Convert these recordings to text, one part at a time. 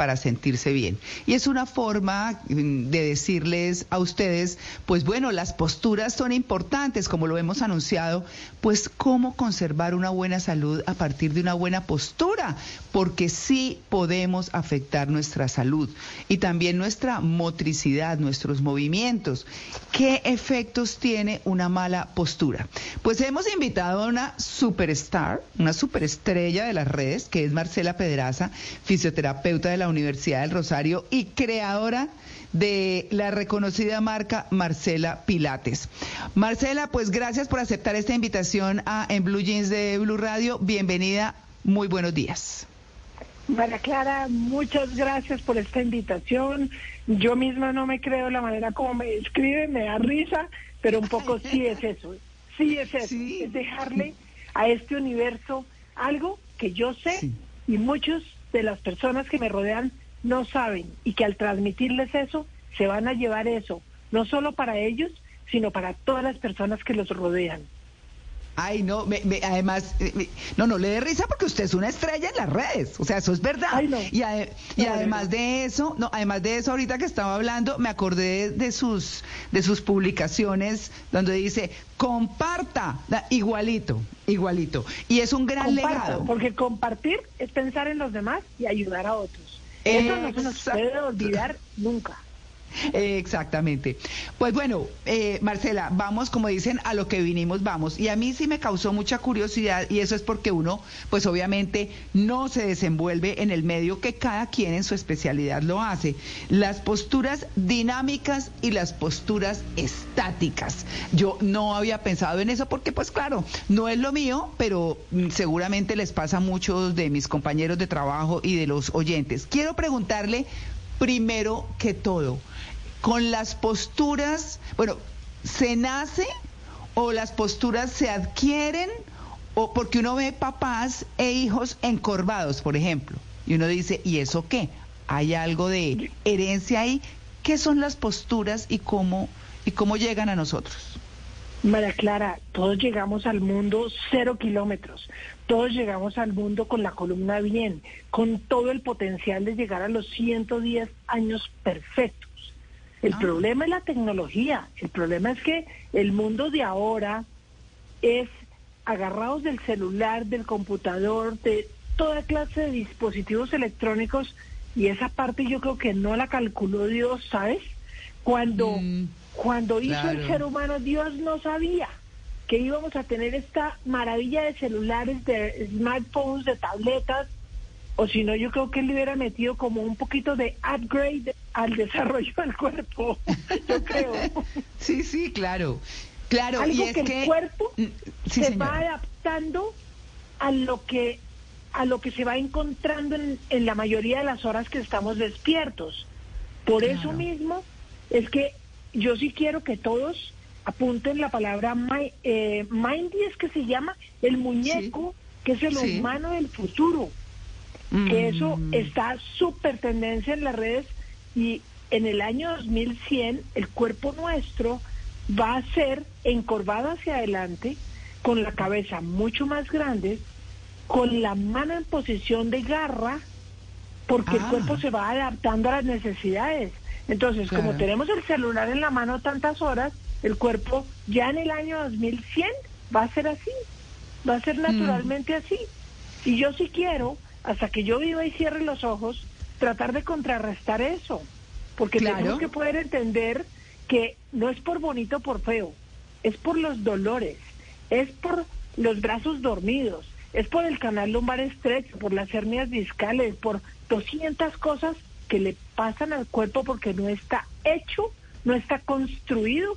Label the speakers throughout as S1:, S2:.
S1: para sentirse bien. Y es una forma mm, de decirles a ustedes, pues bueno, las posturas son importantes, como lo hemos anunciado, pues cómo conservar una buena salud a partir de una buena postura, porque sí podemos afectar nuestra salud y también nuestra motricidad, nuestros movimientos. ¿Qué efectos tiene una mala postura? Pues hemos invitado a una superstar, una superestrella de las redes, que es Marcela Pedraza, fisioterapeuta de la Universidad del Rosario y creadora de la reconocida marca Marcela Pilates. Marcela, pues gracias por aceptar esta invitación a En Blue Jeans de Blue Radio. Bienvenida, muy buenos días.
S2: María Clara, muchas gracias por esta invitación. Yo misma no me creo la manera como me escribe, me da risa, pero un poco sí es eso. Sí es eso,
S1: Sí.
S2: es dejarle a este universo algo que yo sé
S1: Sí.
S2: y muchos de las personas que me rodean no saben y que al transmitirles eso se van a llevar eso, no solo para ellos, sino para todas las personas que los rodean.
S1: Ay, no, me- me- además, eh, me- no, no le dé risa porque usted es una estrella en las redes, o sea, eso es verdad.
S2: Ay, no.
S1: Y, ade-
S2: No,
S1: además
S2: no.
S1: de eso, no, además de eso, ahorita que estaba hablando, me acordé de sus, de sus publicaciones donde dice, comparta, igualito, igualito. Y es un gran legado.
S2: porque compartir es pensar en los demás y ayudar a otros. Eso no se nos puede olvidar nunca.
S1: Exactamente. Pues bueno, eh, Marcela, vamos, como dicen, a lo que vinimos, vamos. Y a mí sí me causó mucha curiosidad y eso es porque uno, pues obviamente, no se desenvuelve en el medio que cada quien en su especialidad lo hace. Las posturas dinámicas y las posturas estáticas. Yo no había pensado en eso porque, pues claro, no es lo mío, pero mm, seguramente les pasa a muchos de mis compañeros de trabajo y de los oyentes. Quiero preguntarle primero que todo, con las posturas, bueno, ¿se nace o las posturas se adquieren? O porque uno ve papás e hijos encorvados, por ejemplo, y uno dice, ¿y eso qué? ¿Hay algo de herencia ahí? ¿Qué son las posturas y cómo, y cómo llegan a nosotros?
S2: María Clara, todos llegamos al mundo cero kilómetros. Todos llegamos al mundo con la columna bien, con todo el potencial de llegar a los 110 años perfectos. El
S1: Ah.
S2: problema es la tecnología. El problema es que el mundo de ahora es agarrados del celular, del computador, de toda clase de dispositivos electrónicos y esa parte yo creo que no la calculó Dios, ¿sabes? Cuando,
S1: Mm,
S2: cuando hizo el ser humano, Dios no sabía que íbamos a tener esta maravilla de celulares, de smartphones, de tabletas, o si no, yo creo que él le hubiera metido como un poquito de upgrade al desarrollo del cuerpo, yo creo.
S1: Sí, sí, claro. Claro,
S2: Algo
S1: y es
S2: que
S1: que...
S2: el cuerpo
S1: sí,
S2: se
S1: señora.
S2: va adaptando a lo que a lo que se va encontrando en, en la mayoría de las horas que estamos despiertos. Por eso mismo es que yo sí quiero que todos apunten la palabra eh, Mindy, es que se llama el muñeco, que es el
S1: Sí.
S2: humano del futuro que eso
S1: Mm.
S2: está súper tendencia en las redes y en el año 2100 el cuerpo nuestro va a ser encorvado hacia adelante, con la cabeza mucho más grande, con la mano en posición de garra, porque el
S1: Ah.
S2: cuerpo se va adaptando a las necesidades. Entonces, como tenemos el celular en la mano tantas horas, el cuerpo ya en el año 2100 va a ser así, va a ser
S1: Mm.
S2: naturalmente así. Y yo sí quiero, hasta que yo viva y cierre los ojos, tratar de contrarrestar eso. Porque
S1: Claro.
S2: tenemos que poder entender que no es por bonito o por feo, es por los dolores, es por los brazos dormidos, es por el canal lumbar estrecho, por las hernias discales, por 200 cosas que le pasan al cuerpo porque no está hecho, no está construido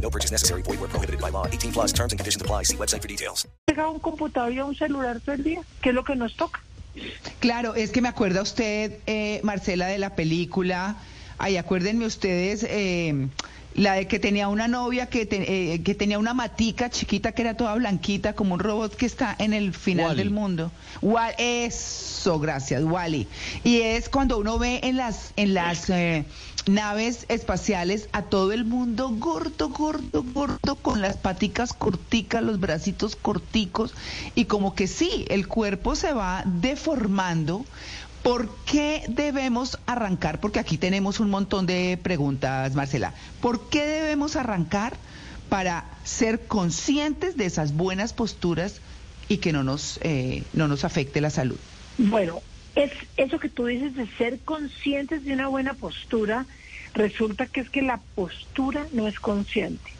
S3: No purchase necessary. Void where prohibited by law. 18 plus terms and conditions apply. See website for details.
S2: pegado a un computador y a un celular todo el día, que es lo que nos toca.
S1: Claro, es que me acuerda usted, eh, Marcela, de la película. Ay, acuérdenme ustedes, eh, la de que tenía una novia que, te- eh, que tenía una matica chiquita que era toda blanquita, como un robot que está en el final
S4: Wall-E.
S1: del mundo. Wa- Eso, gracias, Wally. Y es cuando uno ve en las, en las eh, naves espaciales a todo el mundo gordo, gordo, gordo, con las paticas corticas, los bracitos corticos, y como que sí, el cuerpo se va deformando. ¿Por qué debemos arrancar? Porque aquí tenemos un montón de preguntas, Marcela. ¿Por qué debemos arrancar para ser conscientes de esas buenas posturas y que no nos, eh, no nos afecte la salud?
S2: Bueno, es eso que tú dices de ser conscientes de una buena postura, resulta que es que la postura no es consciente.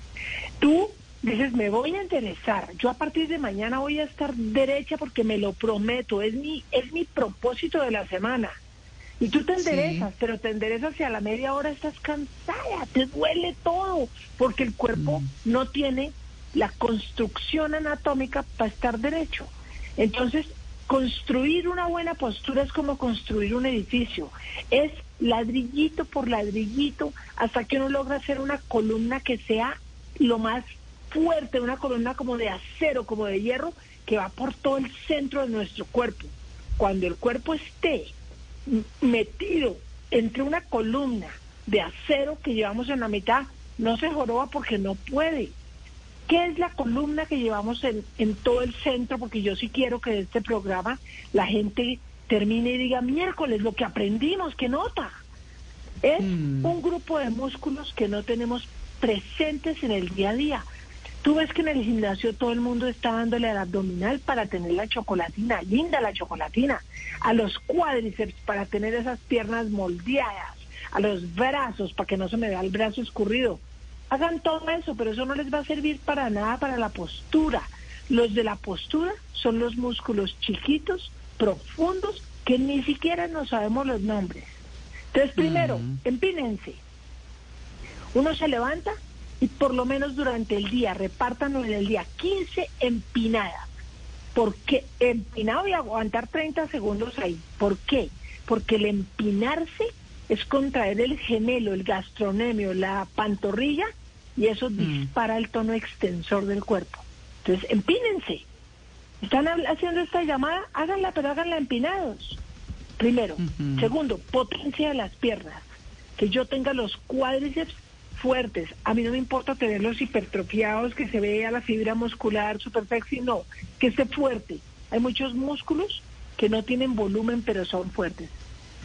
S2: Tú dices, me voy a enderezar, yo a partir de mañana voy a estar derecha porque me lo prometo, es mi, es mi propósito de la semana. Y tú te
S1: Sí.
S2: enderezas, pero te enderezas y a la media hora estás cansada, te duele todo, porque el cuerpo no tiene la construcción anatómica para estar derecho. Entonces, construir una buena postura es como construir un edificio. Es ladrillito por ladrillito hasta que uno logra hacer una columna que sea lo más fuerte, una columna como de acero, como de hierro, que va por todo el centro de nuestro cuerpo. Cuando el cuerpo esté metido entre una columna de acero que llevamos en la mitad, no se joroba porque no puede. ¿Qué es la columna que llevamos en, en todo el centro? Porque yo sí quiero que de este programa la gente termine y diga, miércoles, lo que aprendimos, ¿qué nota? Es
S1: Mm.
S2: un grupo de músculos que no tenemos presentes en el día a día. Tú ves que en el gimnasio todo el mundo está dándole al abdominal para tener la chocolatina, linda la chocolatina, a los cuádriceps para tener esas piernas moldeadas, a los brazos para que no se me vea el brazo escurrido. Hagan todo eso, pero eso no les va a servir para nada para la postura. Los de la postura son los músculos chiquitos, profundos, que ni siquiera nos sabemos los nombres. Entonces, primero, empínense. Uno se levanta y por lo menos durante el día, repártanlo en el día, 15 empinadas. ¿Por qué? Empinado y aguantar 30 segundos ahí. ¿Por qué? Porque el empinarse es contraer el gemelo, el gastronemio, la pantorrilla y eso dispara el tono extensor del cuerpo. Entonces, empínense. Están haciendo esta llamada, háganla, pero háganla empinados. Primero. Segundo, potencia de las piernas. Que yo tenga los cuádriceps fuertes. A mí no me importa tenerlos hipertrofiados, que se vea la fibra muscular super sexy, no. Que esté fuerte. Hay muchos músculos que no tienen volumen, pero son fuertes.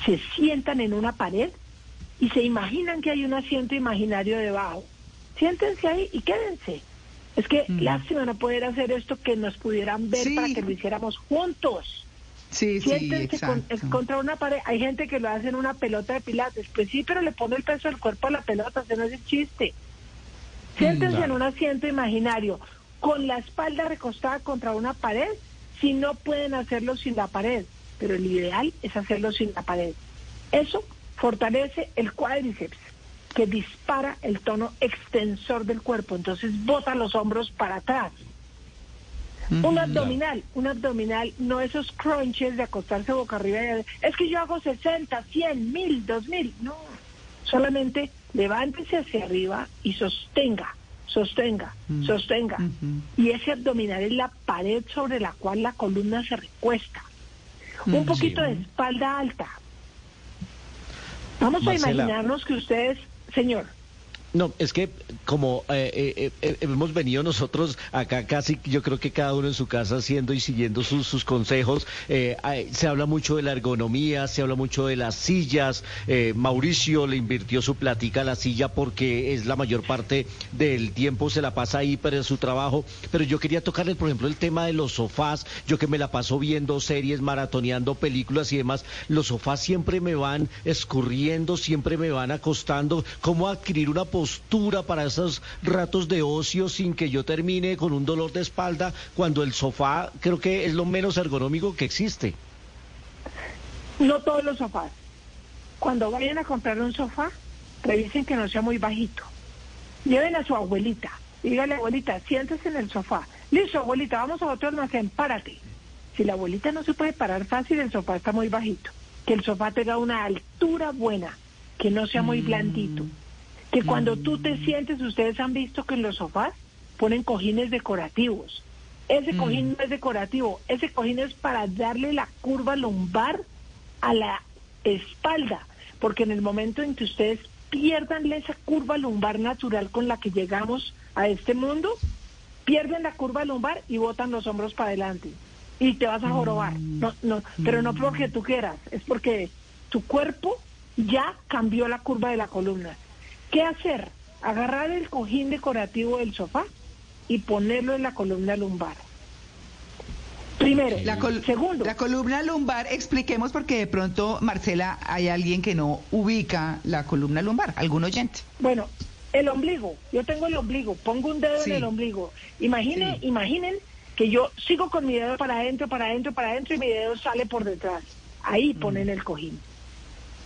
S2: Se sientan en una pared y se imaginan que hay un asiento imaginario debajo. Siéntense ahí y quédense. Es que lástima no poder hacer esto que nos pudieran ver
S1: Sí.
S2: para que lo hiciéramos juntos.
S1: Sí, sí,
S2: Siéntense con-
S1: exacto.
S2: contra una pared. Hay gente que lo hace en una pelota de pilates. Pues sí, pero le pone el peso del cuerpo a la pelota, ese no es el chiste. Siéntense en un asiento imaginario, con la espalda recostada contra una pared, si no pueden hacerlo sin la pared. Pero el ideal es hacerlo sin la pared. Eso fortalece el cuádriceps, que dispara el tono extensor del cuerpo. Entonces bota los hombros para atrás. Un abdominal, un abdominal, no esos crunches de acostarse boca arriba. y- Es que yo hago 60, 100, 1000, 2000. No, solamente levántese hacia arriba y sostenga, sostenga, sostenga. Y ese abdominal es la pared sobre la cual la columna se recuesta. Un poquito de espalda alta. Vamos
S4: Marcela.
S2: a imaginarnos que ustedes, señor,
S5: No, es que como eh, eh, eh, hemos venido nosotros acá casi, yo creo que cada uno en su casa haciendo y siguiendo sus, sus consejos, se habla mucho de la ergonomía, se habla mucho de las sillas. Mauricio le invirtió su platica a la silla porque es la mayor parte del tiempo se la pasa ahí para su trabajo. Pero yo quería tocarle, por ejemplo, el tema de los sofás. Yo que me la paso viendo series, maratoneando películas y demás, los sofás siempre me van escurriendo, siempre me van acostando. ¿Cómo adquirir una postura para esos ratos de ocio sin que yo termine con un dolor de espalda cuando el sofá creo que es lo menos ergonómico que existe.
S2: No todos los sofás. Cuando vayan a comprar un sofá, revisen que no sea muy bajito. Lleven a su abuelita. Dígale, abuelita, siéntese en el sofá. Listo, abuelita, vamos a otro almacén, párate. Si la abuelita no se puede parar fácil, el sofá está muy bajito. Que el sofá tenga una altura buena, que no sea muy blandito que cuando tú te sientes, ustedes han visto que en los sofás ponen cojines decorativos. Ese mm. cojín no es decorativo, ese cojín es para darle la curva lumbar a la espalda, porque en el momento en que ustedes pierdan esa curva lumbar natural con la que llegamos a este mundo, pierden la curva lumbar y botan los hombros para adelante y te vas a jorobar. Mm. No, no, pero no porque tú quieras, es porque tu cuerpo ya cambió la curva de la columna. ¿Qué hacer? Agarrar el cojín decorativo del sofá y ponerlo en la columna lumbar. Primero,
S1: la segundo. La columna lumbar, expliquemos porque de pronto, Marcela, hay alguien que no ubica la columna lumbar, algún oyente.
S2: Bueno, el ombligo, yo tengo el ombligo, pongo un dedo en el ombligo. Imaginen, imaginen que yo sigo con mi dedo para adentro, para adentro, para adentro y mi dedo sale por detrás. Ahí ponen el cojín.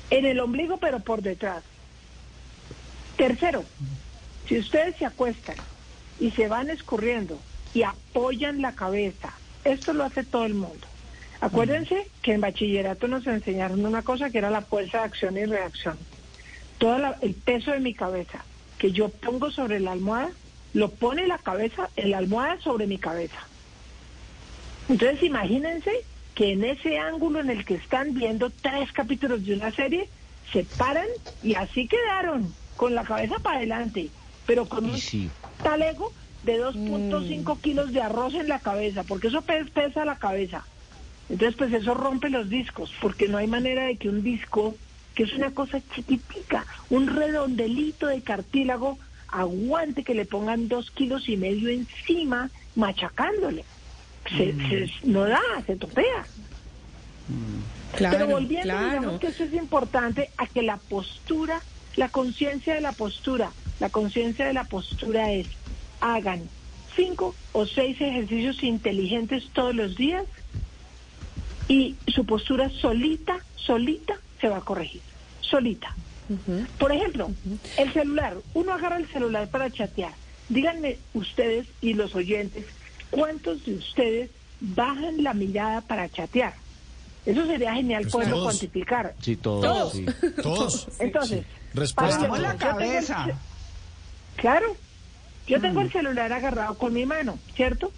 S2: En el ombligo, pero por detrás. Tercero, si ustedes se acuestan y se van escurriendo y apoyan la cabeza, esto lo hace todo el mundo. Acuérdense que en bachillerato nos enseñaron una cosa que era la fuerza de acción y reacción. Todo el peso de mi cabeza que yo pongo sobre la almohada, lo pone la cabeza, en la almohada sobre mi cabeza. Entonces imagínense que en ese ángulo en el que están viendo tres capítulos de una serie, se paran y así quedaron con la cabeza para adelante, pero con un talego de 2.5 mm. kilos de arroz en la cabeza, porque eso pesa la cabeza. Entonces, pues eso rompe los discos, porque no hay manera de que un disco, que es una cosa chiquitica, un redondelito de cartílago, aguante que le pongan dos kilos y medio encima, machacándole. Se, mm. no da, se topea. Mm. Pero volviendo, digamos que eso es importante a que la postura la conciencia de la postura, la conciencia de la postura es, hagan cinco o seis ejercicios inteligentes todos los días y su postura solita, solita se va a corregir, solita. Por ejemplo, el celular, uno agarra el celular para chatear. Díganme ustedes y los oyentes, ¿cuántos de ustedes bajan la mirada para chatear? Eso sería genial pues poderlo cuantificar.
S5: Sí, todos.
S1: Todos.
S2: Entonces,
S1: Respuesta. la cabeza.
S2: claro. Yo tengo el mm. celular agarrado con mi mano, ¿cierto?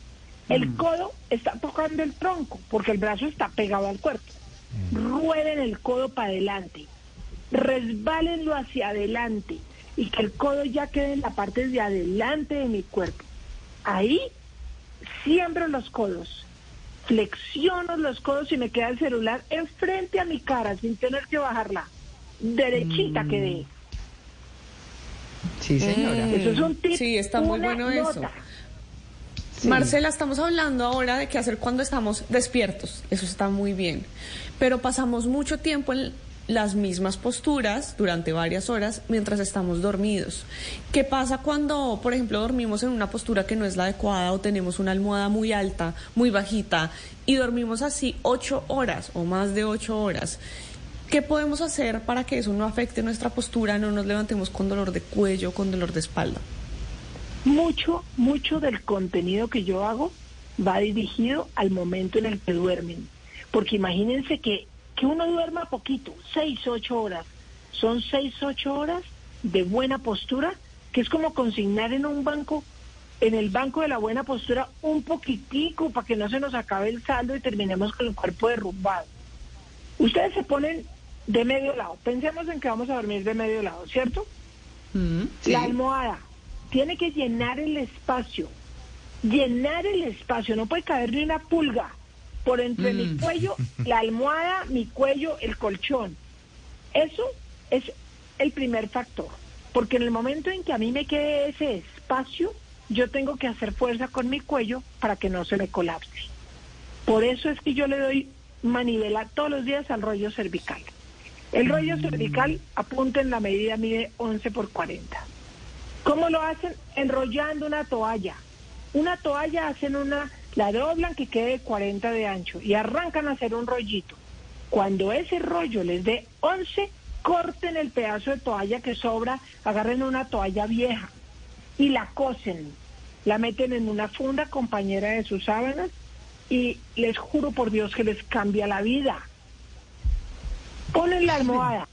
S2: El mm. codo está tocando el tronco porque el brazo está pegado al cuerpo. Mm. Rueden el codo para adelante. Resbálenlo hacia adelante y que el codo ya quede en la parte de adelante de mi cuerpo. Ahí siembro los codos, flexiono los codos y me queda el celular enfrente a mi cara sin tener que bajarla derechita que quedé.
S1: Sí, señora.
S2: Mm. Eso es un tip.
S6: Sí, está muy bueno eso. Marcela, estamos hablando ahora de qué hacer cuando estamos despiertos. Eso está muy bien. Pero pasamos mucho tiempo en las mismas posturas durante varias horas mientras estamos dormidos. ¿Qué pasa cuando, por ejemplo, dormimos en una postura que no es la adecuada o tenemos una almohada muy alta, muy bajita y dormimos así ocho horas o más de ocho horas? ¿Qué podemos hacer para que eso no afecte nuestra postura, no nos levantemos con dolor de cuello, con dolor de espalda?
S2: Mucho, mucho del contenido que yo hago va dirigido al momento en el que duermen. Porque imagínense que, que uno duerma poquito, seis, ocho horas. Son seis, ocho horas de buena postura, que es como consignar en un banco, en el banco de la buena postura, un poquitico para que no se nos acabe el saldo y terminemos con el cuerpo derrumbado. Ustedes se ponen de medio lado. Pensemos en que vamos a dormir de medio lado, ¿cierto?
S1: Mm, sí.
S2: La almohada tiene que llenar el espacio. Llenar el espacio, no puede caber ni una pulga por entre mi
S1: Mm.
S2: cuello, la almohada, mi cuello, el colchón. Eso es el primer factor, porque en el momento en que a mí me quede ese espacio, yo tengo que hacer fuerza con mi cuello para que no se me colapse. Por eso es que yo le doy manivela todos los días al rollo cervical. El rollo cervical, apunten la medida, mide 11 por 40. ¿Cómo lo hacen? Enrollando una toalla. Una toalla hacen una, la doblan que quede 40 de ancho y arrancan a hacer un rollito. Cuando ese rollo les dé 11, corten el pedazo de toalla que sobra, agarren una toalla vieja y la cosen. La meten en una funda compañera de sus sábanas y les juro por Dios que les cambia la vida. Ponen la almohada,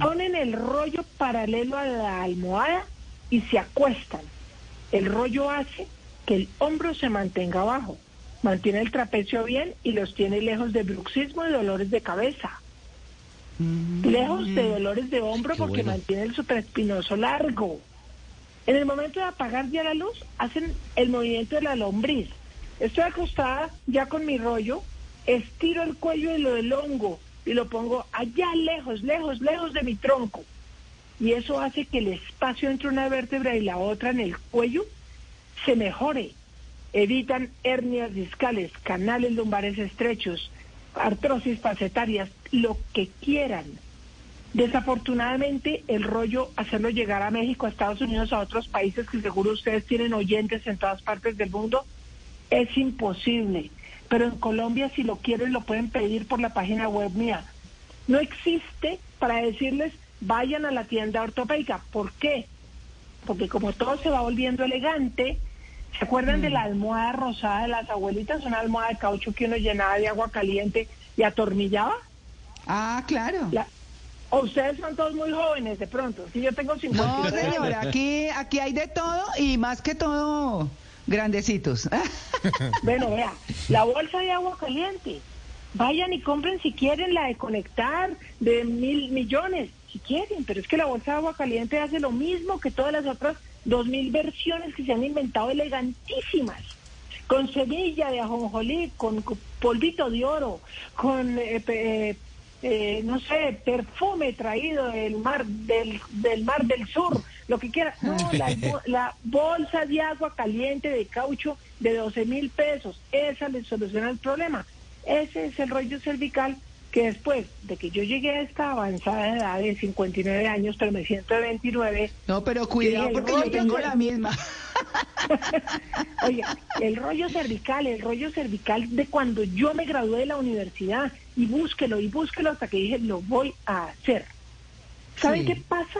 S2: ponen el rollo paralelo a la almohada y se acuestan. El rollo hace que el hombro se mantenga abajo, mantiene el trapecio bien y los tiene lejos de bruxismo y dolores de cabeza. Lejos de dolores de hombro
S5: Qué
S2: porque
S5: bueno.
S2: mantiene el supraespinoso largo. En el momento de apagar ya la luz, hacen el movimiento de la lombriz. Estoy acostada ya con mi rollo, estiro el cuello y lo del hongo y lo pongo allá lejos, lejos, lejos de mi tronco. Y eso hace que el espacio entre una vértebra y la otra en el cuello se mejore. Evitan hernias discales, canales lumbares estrechos, artrosis facetarias, lo que quieran. Desafortunadamente, el rollo, hacerlo llegar a México, a Estados Unidos, a otros países que seguro ustedes tienen oyentes en todas partes del mundo, es imposible. Pero en Colombia, si lo quieren, lo pueden pedir por la página web mía. No existe para decirles, vayan a la tienda ortopédica. ¿Por qué? Porque como todo se va volviendo elegante, ¿se acuerdan de la almohada rosada de las abuelitas? Una almohada de caucho que uno llenaba de agua caliente y atornillaba.
S1: Ah, claro.
S2: La- o ustedes son todos muy jóvenes de pronto. Si yo tengo 50
S1: No, señora, aquí, aquí hay de todo y más que todo, grandecitos.
S2: Bueno, vea, la bolsa de agua caliente. Vayan y compren si quieren la de conectar de mil millones, si quieren, pero es que la bolsa de agua caliente hace lo mismo que todas las otras dos mil versiones que se han inventado elegantísimas. Con semilla de ajonjolí, con polvito de oro, con, eh, eh, eh, no sé, perfume traído del mar del, del mar del sur, lo que quiera. No, la, la bolsa de agua caliente de caucho de 12 mil pesos, esa le soluciona el problema. Ese es el rollo cervical que después de que yo llegué a esta avanzada edad de 59 años, pero me siento de 29,
S1: No, pero cuidado porque yo tengo la misma.
S2: Oye, el rollo cervical, el rollo cervical de cuando yo me gradué de la universidad y búsquelo y búsquelo hasta que dije, lo voy a hacer. ¿Saben
S1: Sí.
S2: qué pasa?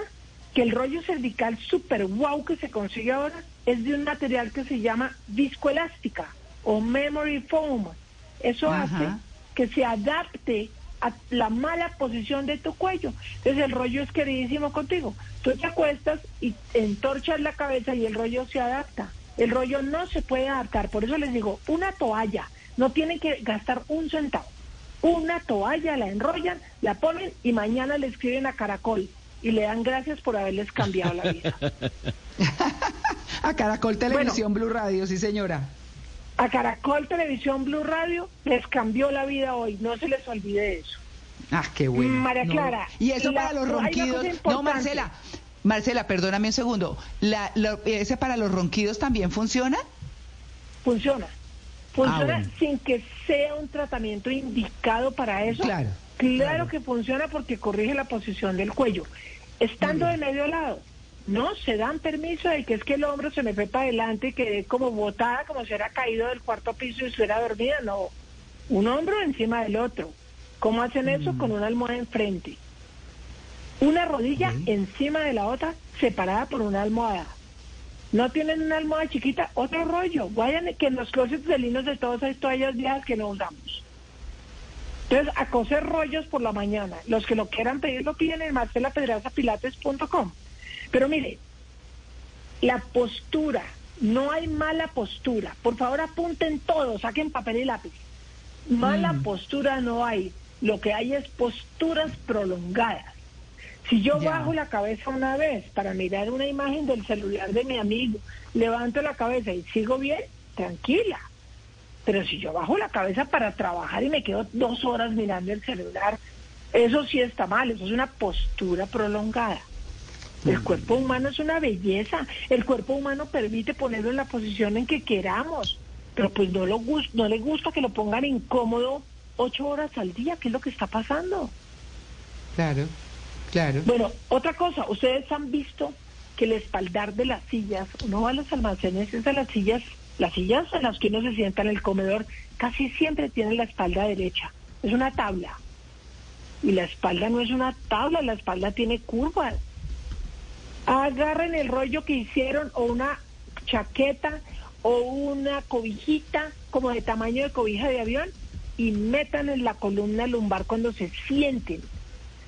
S2: Que el rollo cervical super wow que se consigue ahora es de un material que se llama viscoelástica o memory foam. Eso
S1: Ajá.
S2: hace que se adapte a la mala posición de tu cuello. Entonces el rollo es queridísimo contigo. Tú te acuestas y entorchas la cabeza y el rollo se adapta. El rollo no se puede adaptar. Por eso les digo, una toalla. No tienen que gastar un centavo. Una toalla la enrollan, la ponen y mañana le escriben a Caracol y le dan gracias por haberles cambiado la vida.
S1: A Caracol Televisión Blue Radio, sí señora.
S2: A Caracol Televisión Blue Radio les cambió la vida hoy. No se les olvide eso.
S1: Ah, qué bueno.
S2: María
S1: No.
S2: Clara,
S1: Y eso
S2: la-
S1: para los ronquidos. No. Marcela. Marcela, perdóname un segundo. La, la- ¿Ese para los ronquidos también funciona?
S2: Funciona. Funciona
S1: Ah, bueno.
S2: sin que sea un tratamiento indicado para eso.
S1: Claro,
S2: Claro
S1: claro.
S2: que funciona porque corrige la posición del cuello. Estando de medio lado, no se dan permiso de que es que el hombro se me fue para adelante y quedé como botada, como si hubiera caído del cuarto piso y estuviera dormida. No, un hombro encima del otro. ¿Cómo hacen eso?
S1: Mm.
S2: Con una almohada enfrente. Una rodilla encima de la otra, separada por una almohada. No tienen una almohada chiquita, otro rollo. Vayan que en los closets de linos de todos hay toallas viejas que no usamos. Entonces, a coser rollos por la mañana. Los que lo quieran pedir lo piden en marcelapedrazapilates.com. Pero mire, la postura, no hay mala postura. Por favor, apunten todo, saquen papel y lápiz. Mala postura no hay. Lo que hay es posturas prolongadas. Si yo
S1: Ya.
S2: bajo la cabeza una vez para mirar una imagen del celular de mi amigo, levanto la cabeza y sigo bien, tranquila. Pero si yo bajo la cabeza para trabajar y me quedo dos horas mirando el celular, eso sí está mal, eso es una postura prolongada. El cuerpo humano es una belleza, el cuerpo humano permite ponerlo en la posición en que queramos, pero pues no, lo no le gusta que lo pongan incómodo ocho horas al día, ¿qué es lo que está pasando?
S1: Claro, claro.
S2: Bueno, otra cosa, ustedes han visto que el espaldar de las sillas, uno va a los almacenes, es de las sillas, las sillas en las que uno se sienta en el comedor, casi siempre tienen la espalda derecha, es una tabla. Y la espalda no es una tabla, la espalda tiene curvas. Agarren el rollo que hicieron o una chaqueta o una cobijita como de tamaño de cobija de avión y metan en la columna lumbar cuando se sienten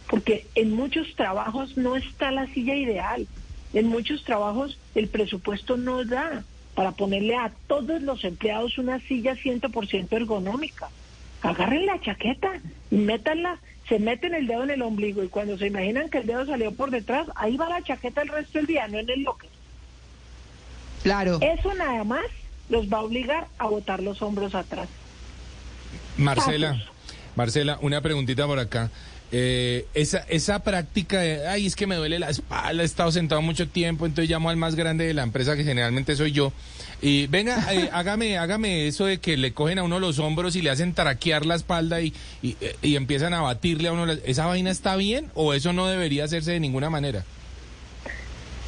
S2: porque en muchos trabajos no está la silla ideal. En muchos trabajos el presupuesto no da para ponerle a todos los empleados una silla 100% ergonómica. Agarren la chaqueta y métanla, se meten el dedo en el ombligo y cuando se imaginan que el dedo salió por detrás, ahí va la chaqueta el resto del día, no en el locker.
S1: Claro.
S2: Eso nada más los va a obligar a botar los hombros atrás.
S7: Marcela, Marcela, una preguntita por acá. Eh, esa, esa práctica de, ay, es que me duele la espalda, he estado sentado mucho tiempo, entonces llamo al más grande de la empresa, que generalmente soy yo, y venga, eh, hágame, hágame eso de que le cogen a uno los hombros y le hacen traquear la espalda y, y, y empiezan a batirle a uno. la- ¿Esa vaina está bien o eso no debería hacerse de ninguna manera?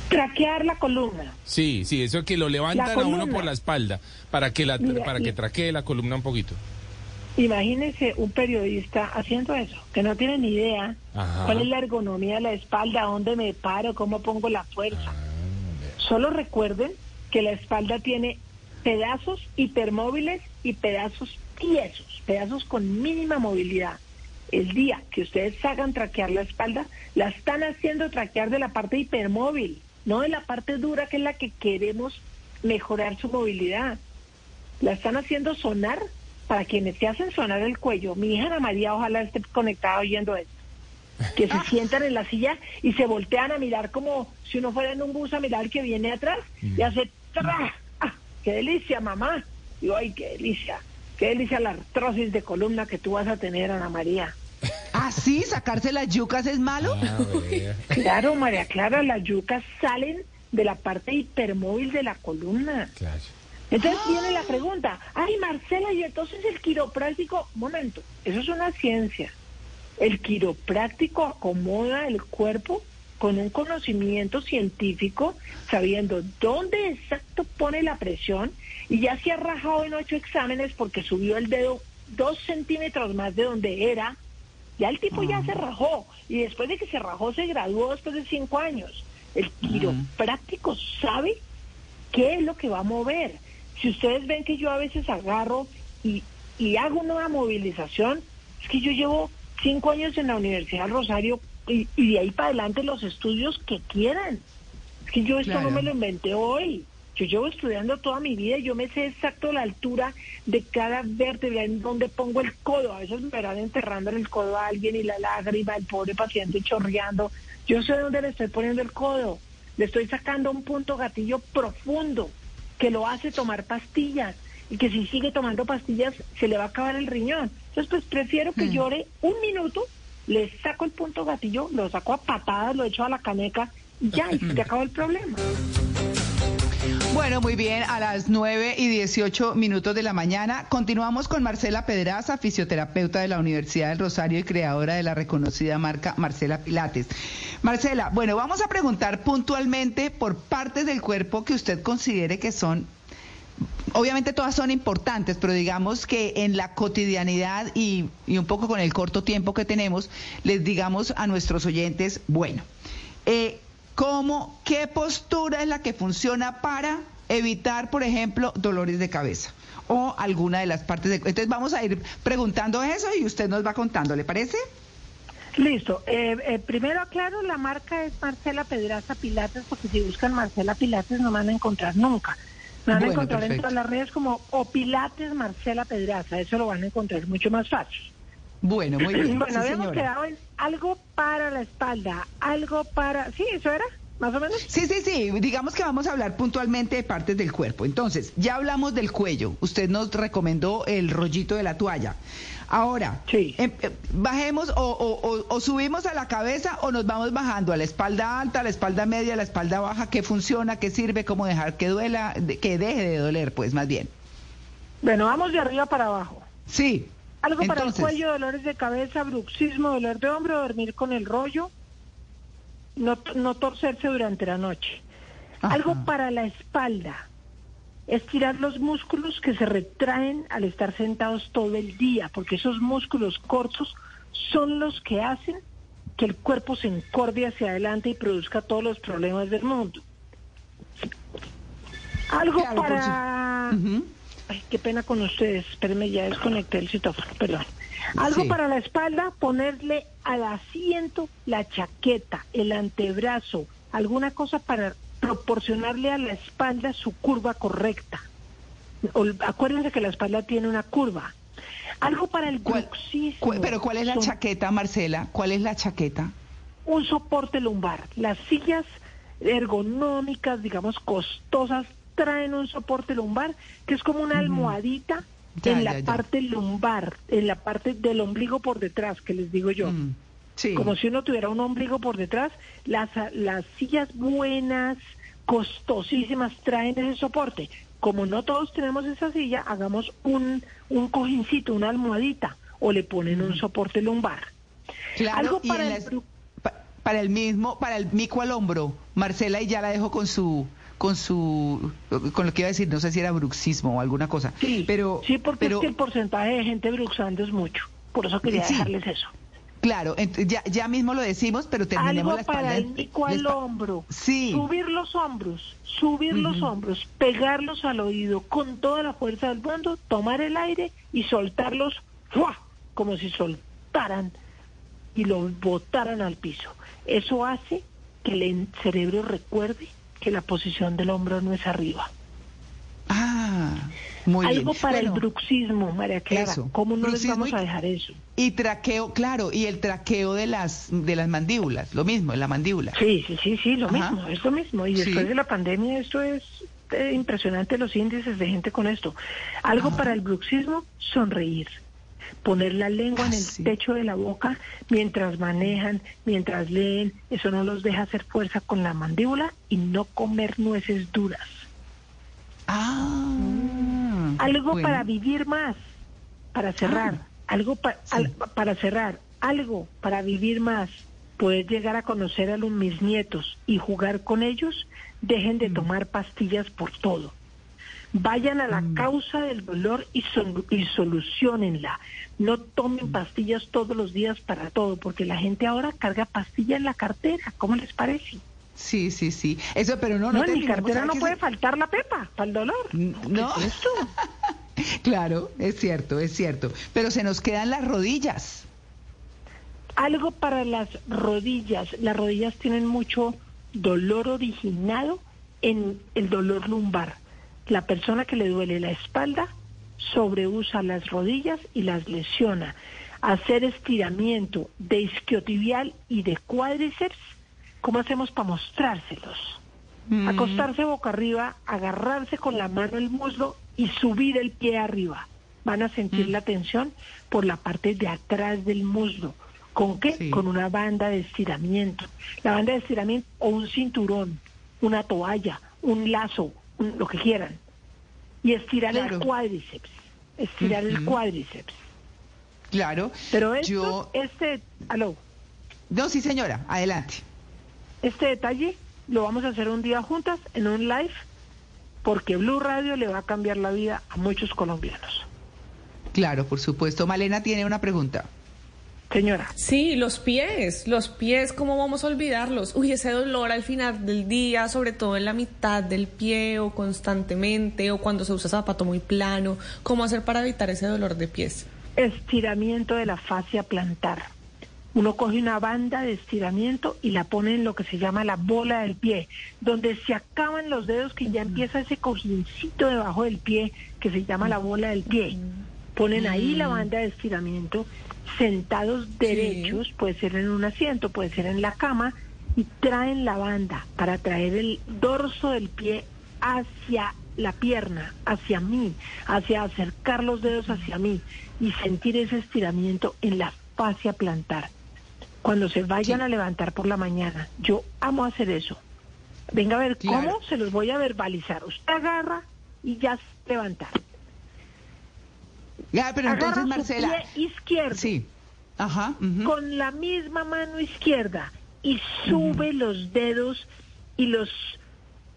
S2: Traquear la columna.
S7: Sí, sí, eso que lo levantan a uno por la espalda para que, la,
S2: Mira,
S7: para que traquee la columna un poquito.
S2: Imagínese un periodista haciendo eso, que no tiene ni idea
S7: Ajá.
S2: cuál es la ergonomía de la espalda, dónde me paro, cómo pongo la fuerza. Solo recuerden que la espalda tiene pedazos hipermóviles y pedazos tiesos, pedazos con mínima movilidad. El día que ustedes hagan traquear la espalda, la están haciendo traquear de la parte hipermóvil, no de la parte dura que es la que queremos mejorar su movilidad la están haciendo sonar para quienes se hacen sonar el cuello. Mi hija Ana María ojalá esté conectada oyendo esto. Que se sientan en la silla y se voltean a mirar como si uno fuera en un bus a mirar el que viene atrás y hace ¡tra! ¡Ah! ¡Qué delicia, mamá! Digo, ¡ay, qué delicia! ¡Qué delicia la artrosis de columna que tú vas a tener, Ana María!
S1: ¿Ah, sí? ¿Sacarse las yucas es malo?
S7: Ah.
S2: Claro, María Clara, las yucas salen de la parte hipermóvil de la columna.
S7: Claro.
S2: Entonces viene la pregunta, ay Marcela, y entonces el quiropráctico, momento, eso es una ciencia. El quiropráctico acomoda el cuerpo con un conocimiento científico, sabiendo dónde exacto pone la presión, y ya se ha rajado en ocho exámenes porque subió el dedo dos centímetros más de donde era, ya el tipo ya se rajó, y después de que se rajó se graduó después de cinco años. El quiropráctico sabe qué es lo que va a mover. Si ustedes ven que yo a veces agarro y, y hago una movilización, es que yo llevo cinco años en la Universidad del Rosario y, y de ahí para adelante los estudios que quieran. Es que yo esto
S1: Claro.
S2: no me lo inventé hoy. Yo llevo estudiando toda mi vida y yo me sé exacto la altura de cada vértebra, en donde pongo el codo. A veces me verán enterrando en el codo a alguien y la lágrima, el pobre paciente chorreando. Yo sé dónde le estoy poniendo el codo. Le estoy sacando un punto gatillo profundo que lo hace tomar pastillas y que si sigue tomando pastillas se le va a acabar el riñón. Entonces, pues prefiero que llore un minuto, le saco el punto gatillo, lo saco a patadas, lo echo a la caneca y ya, y se te acabó el problema.
S1: Bueno, muy bien, a las 9 y 18 minutos de la mañana continuamos con Marcela Pedraza, fisioterapeuta de la Universidad del Rosario y creadora de la reconocida marca Marcela Pilates. Marcela, bueno, vamos a preguntar puntualmente por partes del cuerpo que usted considere que son obviamente todas son importantes, pero digamos que en la cotidianidad y, y un poco con el corto tiempo que tenemos, les digamos a nuestros oyentes, bueno, eh, ¿cómo, qué postura es la que funciona para evitar, por ejemplo, dolores de cabeza? O alguna de las partes de... Entonces vamos a ir preguntando eso y usted nos va contando, ¿le parece?
S2: Listo. Eh, eh, primero aclaro, la marca es Marcela Pedraza Pilates, porque si buscan Marcela Pilates no van a encontrar nunca. Me van
S1: Bueno,
S2: a encontrar en todas las redes como o Pilates Marcela Pedraza, eso lo van a encontrar mucho más fácil.
S1: Bueno, muy bien.
S2: Bueno,
S1: sí,
S2: habíamos
S1: señora.
S2: quedado en algo para la espalda, algo para... Sí, eso era, más o menos.
S1: Sí, sí, sí. Digamos que vamos a hablar puntualmente de partes del cuerpo. Entonces, ya hablamos del cuello. Usted nos recomendó el rollito de la toalla. Ahora,
S2: Sí.
S1: em- em, bajemos o, o- o- o subimos a la cabeza o nos vamos bajando a la espalda alta, a la espalda media, a la espalda baja. ¿Qué funciona? ¿Qué sirve? ¿Cómo dejar que duela? de- que deje de doler, pues, más bien.
S2: Bueno, vamos de arriba para abajo.
S1: Sí.
S2: Algo para el cuello, dolores de cabeza, bruxismo, dolor de hombro, dormir con el rollo, no, no torcerse durante la noche.
S1: Ajá.
S2: Algo para la espalda, estirar los músculos que se retraen al estar sentados todo el día, porque esos músculos cortos son los que hacen que el cuerpo se encorde hacia adelante y produzca todos los problemas del mundo. Algo
S1: Claro,
S2: para... Ay, qué pena con ustedes. Espérenme, ya desconecté el citófono, perdón. Algo
S1: Sí.
S2: para la espalda, ponerle al asiento la chaqueta, el antebrazo, alguna cosa para proporcionarle a la espalda su curva correcta. Acuérdense que la espalda tiene una curva. Algo para el
S1: ¿Cuál- pero ¿cuál es la chaqueta, Marcela? ¿Cuál es la chaqueta?
S2: un soporte lumbar. Las sillas ergonómicas, digamos, costosas, traen un soporte lumbar que es como una almohadita
S1: Ya,
S2: en
S1: ya,
S2: la
S1: ya.
S2: parte lumbar, en la parte del ombligo por detrás, que les digo yo.
S1: Mm, Sí.
S2: Como si uno tuviera un ombligo por detrás, las, las sillas buenas, costosísimas, traen ese soporte. Como no todos tenemos esa silla, hagamos un, un cojincito, una almohadita, o le ponen un soporte lumbar.
S1: Claro,
S2: Algo para el
S1: para el mismo, para el mico al hombro, Marcela y ya la dejo con su, con su, con lo que iba a decir, no sé si era bruxismo o alguna cosa,
S2: Sí,
S1: pero,
S2: sí, porque
S1: pero
S2: es que el porcentaje de gente bruxando es mucho. Por eso quería
S1: Sí.
S2: dejarles eso.
S1: claro, ya, ya mismo lo decimos, pero terminemos
S2: Algo
S1: la espalda.
S2: para el mico al hombro.
S1: Sí.
S2: Subir los hombros, subir los hombros, pegarlos al oído con toda la fuerza del mundo, tomar el aire y soltarlos ¡fua! como si soltaran y lo botaran al piso. Eso hace que el cerebro recuerde que la posición del hombro no es arriba.
S1: Ah, muy
S2: Algo
S1: bien.
S2: para el bruxismo, María Clara.
S1: eso,
S2: ¿Cómo no les vamos a dejar eso?
S1: Y traqueo, claro, y el traqueo de las, de las mandíbulas, lo mismo, en la mandíbula.
S2: Sí, sí, sí, sí, lo
S1: Ajá.
S2: mismo, es lo mismo. Y
S1: Sí.
S2: después de la pandemia esto es eh, impresionante los índices de gente con esto. Algo para el bruxismo, sonreír. Poner la lengua en
S1: Ah,
S2: el
S1: sí.
S2: techo de la boca mientras manejan, mientras leen, eso no los deja hacer fuerza con la mandíbula y no comer nueces duras.
S1: Ah.
S2: Algo
S1: bueno.
S2: para vivir más, para cerrar, algo pa-
S1: Sí.
S2: al- para cerrar, algo para vivir más, poder llegar a conocer a los, mis nietos y jugar con ellos, dejen
S1: Mm.
S2: de tomar pastillas por todo. Vayan a la
S1: Mm.
S2: causa del dolor y, sol- y solucionenla. No
S1: Mm.
S2: tomen pastillas todos los días para todo, porque la gente ahora carga pastilla en la cartera. ¿Cómo les parece?
S1: Sí, sí, sí. Eso, pero no,
S2: No,
S1: no,
S2: en mi cartera
S1: ¿sabe
S2: no puede
S1: se-
S2: faltar la pepa para el dolor.
S1: No.
S2: ¿Qué es esto?
S1: Claro, es cierto, es cierto. Pero se nos quedan las rodillas.
S2: Algo para las rodillas. Las rodillas tienen mucho dolor originado en el dolor lumbar. La persona que le duele la espalda sobreusa las rodillas y las lesiona. Hacer estiramiento de isquiotibial y de cuádriceps, ¿cómo hacemos para mostrárselos?
S1: Mm.
S2: Acostarse boca arriba, agarrarse con la mano el muslo y subir el pie arriba. Van a sentir la tensión por la parte de atrás del muslo. ¿Con qué?
S1: Sí.
S2: Con una banda de estiramiento. La banda de estiramiento o un cinturón, una toalla, un lazo, lo que quieran. Y estirar
S1: Claro.
S2: el cuádriceps. Estirar el cuádriceps.
S1: Claro.
S2: Pero esto,
S1: Yo...
S2: este, aló,
S1: No, sí, señora, adelante.
S2: Este detalle lo vamos a hacer un día juntas en un live porque Blue Radio le va a cambiar la vida a muchos colombianos.
S1: Claro, por supuesto. Malena tiene una pregunta.
S2: Señora,
S6: Sí, los pies, los pies, ¿cómo vamos a olvidarlos? Uy, ese dolor al final del día, sobre todo en la mitad del pie o constantemente o cuando se usa zapato muy plano, ¿cómo hacer para evitar ese dolor de pies?
S2: estiramiento de la fascia plantar. Uno coge una banda de estiramiento y la pone en lo que se llama la bola del pie, donde se acaban los dedos que ya empieza ese cojincito debajo del pie que se llama la bola del pie. Ponen ahí la banda de estiramiento, sentados derechos, puede ser en un asiento, puede ser en la cama, y traen la banda para traer el dorso del pie hacia la pierna, hacia mí, hacia acercar los dedos hacia mí y sentir ese estiramiento en la fascia plantar. Cuando se vayan a levantar por la mañana, yo amo hacer eso. Venga a ver cómo se los voy a verbalizar. Usted agarra y ya se levanta.
S1: Ya, pero
S2: Agarra
S1: entonces,
S2: su
S1: Marcela.
S2: pie izquierdo
S1: Sí. Ajá.
S2: con la misma mano izquierda y sube los dedos y los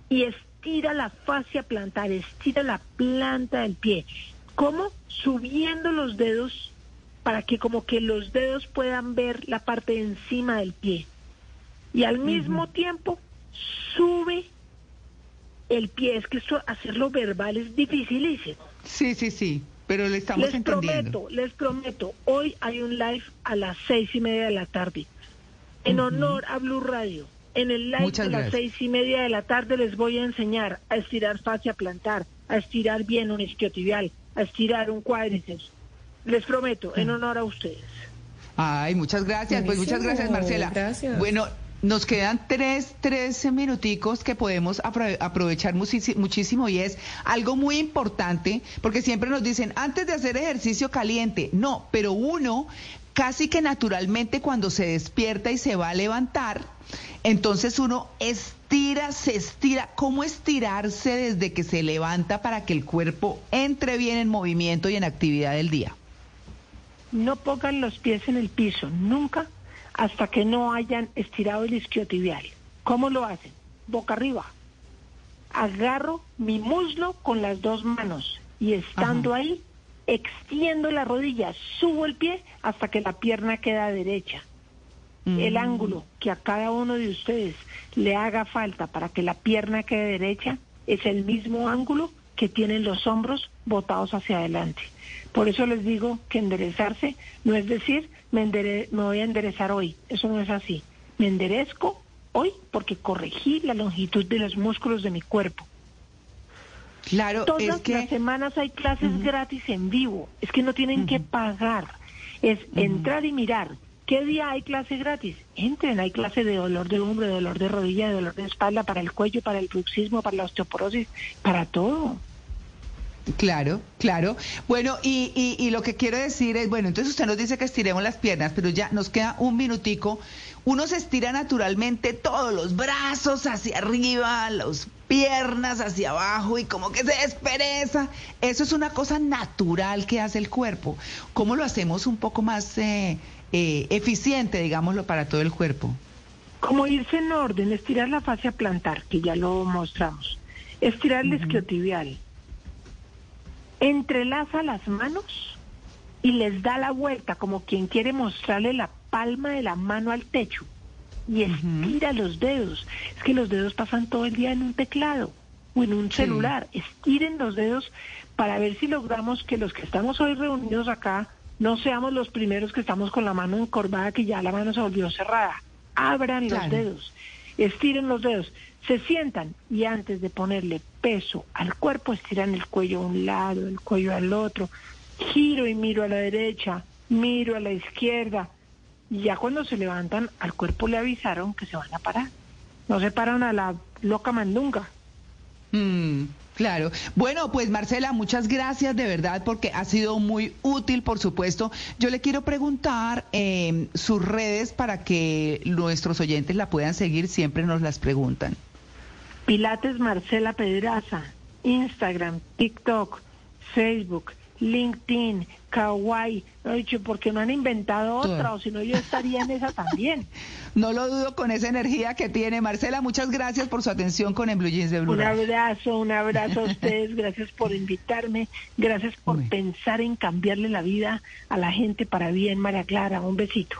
S2: y estira la fascia plantar, estira la planta del pie. ¿Cómo? Subiendo los dedos para que como que los dedos puedan ver la parte de encima del pie. Y al mismo tiempo sube el pie. Es que esto hacerlo verbal es dificilísimo.
S1: Sí, sí, sí. Pero le estamos
S2: les
S1: entendiendo.
S2: prometo, les prometo, hoy hay un live a las seis y media de la tarde, en honor a Blue Radio. En el live
S1: Muchas
S2: de las
S1: gracias.
S2: seis y media de la tarde les voy a enseñar a estirar fascia plantar, a estirar bien un isquiotibial, a estirar un cuádriceps. Les prometo, en honor a ustedes.
S1: Ay, muchas gracias. Pues muchas gracias, Marcela.
S6: gracias.
S1: Bueno, nos quedan tres, tres minuticos que podemos apro- aprovechar muchísi- muchísimo y es algo muy importante porque siempre nos dicen antes de hacer ejercicio caliente. No, pero uno casi que naturalmente cuando se despierta y se va a levantar, entonces uno estira, se estira. ¿Cómo estirarse desde que se levanta para que el cuerpo entre bien en movimiento y en actividad del día?
S2: No pongan los pies en el piso, nunca, hasta que no hayan estirado el isquiotibial. ¿Cómo lo hacen? Boca arriba. Agarro mi muslo con las dos manos y estando ahí, extiendo la rodilla, subo el pie hasta que la pierna queda derecha. El ángulo que a cada uno de ustedes le haga falta para que la pierna quede derecha es el mismo ángulo que tienen los hombros botados hacia adelante. Por eso les digo que enderezarse no es decir, me, endere- me voy a enderezar hoy. Eso no es así. Me enderezco hoy porque corregí la longitud de los músculos de mi cuerpo.
S1: Claro,
S2: Todas
S1: es que...
S2: las semanas hay clases gratis en vivo. Es que no tienen que pagar. Es entrar y mirar. ¿Qué día hay clase gratis? Entren, hay clase de dolor de hombro, de dolor de rodilla, de dolor de espalda, para el cuello, para el bruxismo, para la osteoporosis, para todo.
S1: Claro, claro. Bueno, y, y, y lo que quiero decir es, bueno, entonces usted nos dice que estiremos las piernas, pero ya nos queda un minutico. Uno se estira naturalmente todos los brazos hacia arriba, las piernas hacia abajo y como que se despereza. Eso es una cosa natural que hace el cuerpo. ¿Cómo lo hacemos un poco más eh, eh, eficiente, digámoslo, para todo el cuerpo?
S2: Como irse en orden, estirar la fascia plantar, que ya lo mostramos. Estirar el isquiotibial. Entrelaza las manos y les da la vuelta como quien quiere mostrarle la palma de la mano al techo. Y estira los dedos. Es que los dedos pasan todo el día en un teclado o en un celular. Estiren los dedos para ver si logramos que los que estamos hoy reunidos acá no seamos los primeros que estamos con la mano encorvada que ya la mano se volvió cerrada. Abran los dedos, estiren los dedos, se sientan y antes de ponerle peso al cuerpo estiran el cuello a un lado, el cuello al otro, giro y miro a la derecha, miro a la izquierda y ya cuando se levantan al cuerpo le avisaron que se van a parar. No se paran a la loca mandunga.
S1: Mm, claro. Bueno, pues Marcela, muchas gracias de verdad porque ha sido muy útil, por supuesto. Yo le quiero preguntar eh, sus redes para que nuestros oyentes la puedan seguir, siempre nos las preguntan.
S2: Pilates Marcela Pedraza, Instagram, TikTok, Facebook, LinkedIn, Kawaii. No he dicho porque no han inventado otra, o si no yo estaría en esa también.
S1: No lo dudo con esa energía que tiene. Marcela, muchas gracias por su atención con En Blue Jeans de Blue
S2: Un abrazo, un abrazo a ustedes, gracias por invitarme, gracias por pensar en cambiarle la vida a la gente para bien, María Clara, un besito.